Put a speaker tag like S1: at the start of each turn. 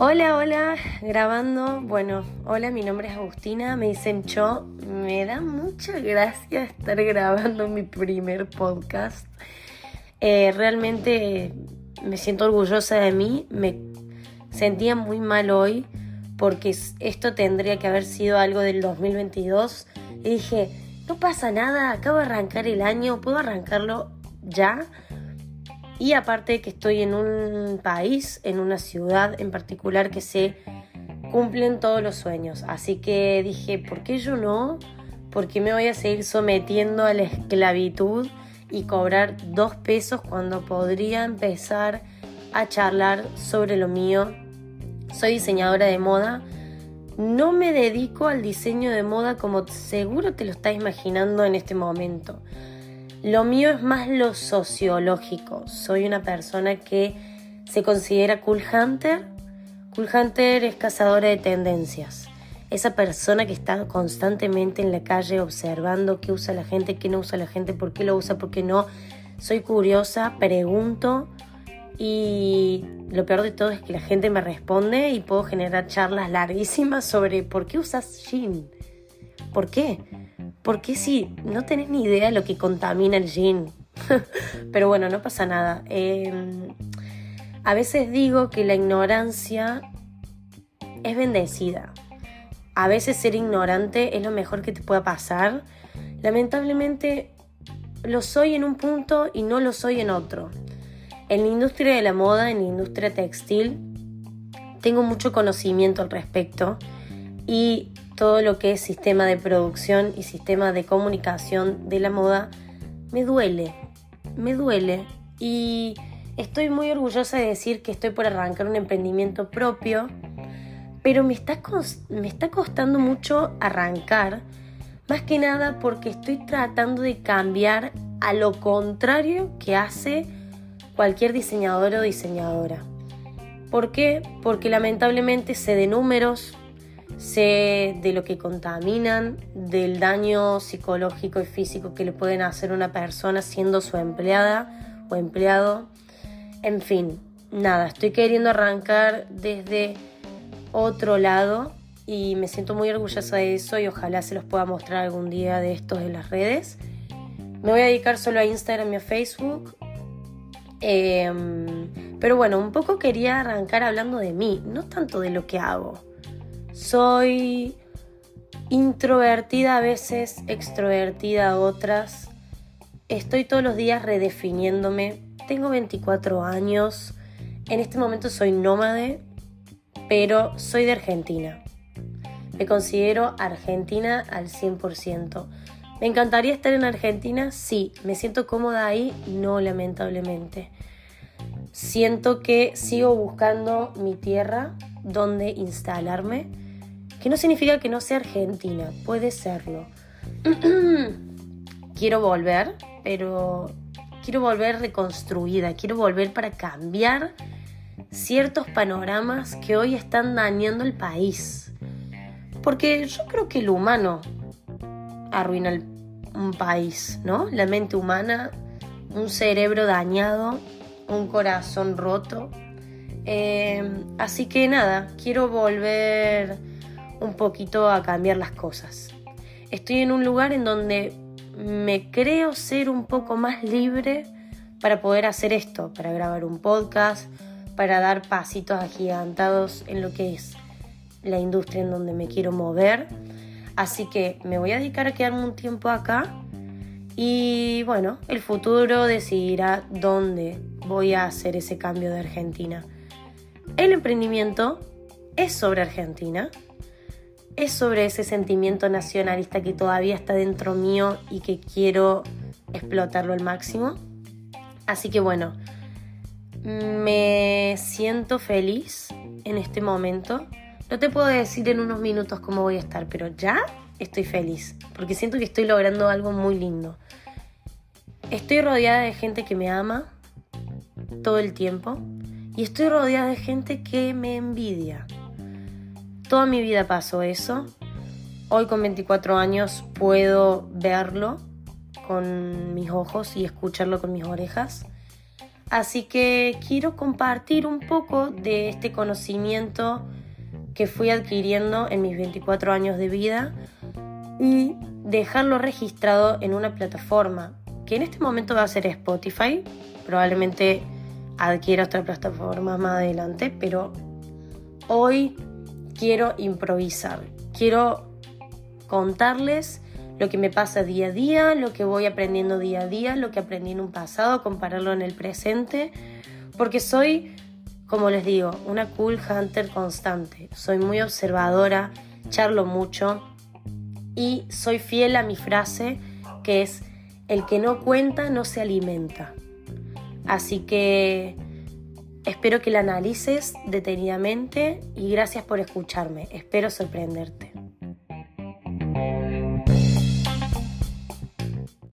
S1: Hola, hola, grabando. Bueno, hola, mi nombre es Agustina, me dicen Cho. Me da mucha gracia estar grabando mi primer podcast. Eh, realmente me siento orgullosa de mí, me sentía muy mal hoy porque esto tendría que haber sido algo del 2022 y dije, no pasa nada, acabo de arrancar el año, puedo arrancarlo ya y aparte que estoy en un país, en una ciudad en particular que se cumplen todos los sueños. Así que dije, ¿por qué yo no? ¿Por qué me voy a seguir sometiendo a la esclavitud y cobrar dos pesos cuando podría empezar a charlar sobre lo mío? Soy diseñadora de moda. No me dedico al diseño de moda como seguro te lo estás imaginando en este momento. Lo mío es más lo sociológico. Soy una persona que se considera cool hunter. Cool hunter es cazadora de tendencias. Esa persona que está constantemente en la calle observando qué usa la gente, qué no usa la gente, por qué lo usa, por qué no. Soy curiosa, pregunto y lo peor de todo es que la gente me responde y puedo generar charlas larguísimas sobre por qué usas jean. ¿Por qué? Porque si no tenés ni idea de lo que contamina el jean. Pero bueno, no pasa nada. Em, a veces digo que la ignorancia es bendecida. A veces ser ignorante es lo mejor que te pueda pasar. Lamentablemente lo soy en un punto y no lo soy en otro. En la industria de la moda, en la industria textil, tengo mucho conocimiento al respecto y todo lo que es sistema de producción y sistema de comunicación de la moda, me duele, me duele. Y estoy muy orgullosa de decir que estoy por arrancar un emprendimiento propio, pero me está, me está costando mucho arrancar, más que nada porque estoy tratando de cambiar a lo contrario que hace cualquier diseñador o diseñadora. ¿Por qué? Porque lamentablemente sé de números, sé de lo que contaminan, del daño psicológico y físico que le pueden hacer a una persona siendo su empleada o empleado. En fin, nada, estoy queriendo arrancar desde otro lado y me siento muy orgullosa de eso y ojalá se los pueda mostrar algún día de estos en las redes. Me voy a dedicar solo a Instagram y a Facebook. Em, pero bueno, un poco quería arrancar hablando de mí, no tanto de lo que hago. Soy introvertida a veces, extrovertida a otras. Estoy todos los días redefiniéndome. Tengo 24 años. En este momento soy nómade, pero soy de Argentina. Me considero argentina al 100%. ¿Me encantaría estar en Argentina? Sí. ¿Me siento cómoda ahí? No, lamentablemente. Siento que sigo buscando mi tierra donde instalarme que no significa que no sea argentina, puede serlo. quiero volver, pero quiero volver reconstruida, quiero volver para cambiar ciertos panoramas que hoy están dañando el país. Porque yo creo que el humano arruina un país, ¿no? La mente humana, un cerebro dañado, un corazón roto. Eh, así que nada, quiero volver un poquito a cambiar las cosas. Estoy en un lugar en donde me creo ser un poco más libre para poder hacer esto, para grabar un podcast, para dar pasitos agigantados en lo que es la industria en donde me quiero mover. Así que me voy a dedicar a quedarme un tiempo acá y bueno, el futuro decidirá dónde voy a hacer ese cambio de Argentina. El emprendimiento es sobre Argentina, es sobre ese sentimiento nacionalista que todavía está dentro mío y que quiero explotarlo al máximo. Así que bueno, me siento feliz en este momento. No te puedo decir en unos minutos cómo voy a estar, pero ya estoy feliz, porque siento que estoy logrando algo muy lindo. Estoy rodeada de gente que me ama todo el tiempo y estoy rodeada de gente que me envidia. Toda mi vida pasó eso. Hoy con 24 años puedo verlo con mis ojos y escucharlo con mis orejas. Así que quiero compartir un poco de este conocimiento que fui adquiriendo en mis 24 años de vida y dejarlo registrado en una plataforma que en este momento va a ser Spotify. Probablemente adquiera otra plataforma más adelante, pero hoy quiero improvisar. Quiero contarles lo que me pasa día a día, lo que voy aprendiendo día a día, lo que aprendí en un pasado, compararlo en el presente, porque soy, como les digo, una cool hunter constante. Soy muy observadora, charlo mucho y soy fiel a mi frase que es, el que no cuenta no se alimenta. Así que espero que la analices detenidamente y gracias por escucharme. Espero sorprenderte.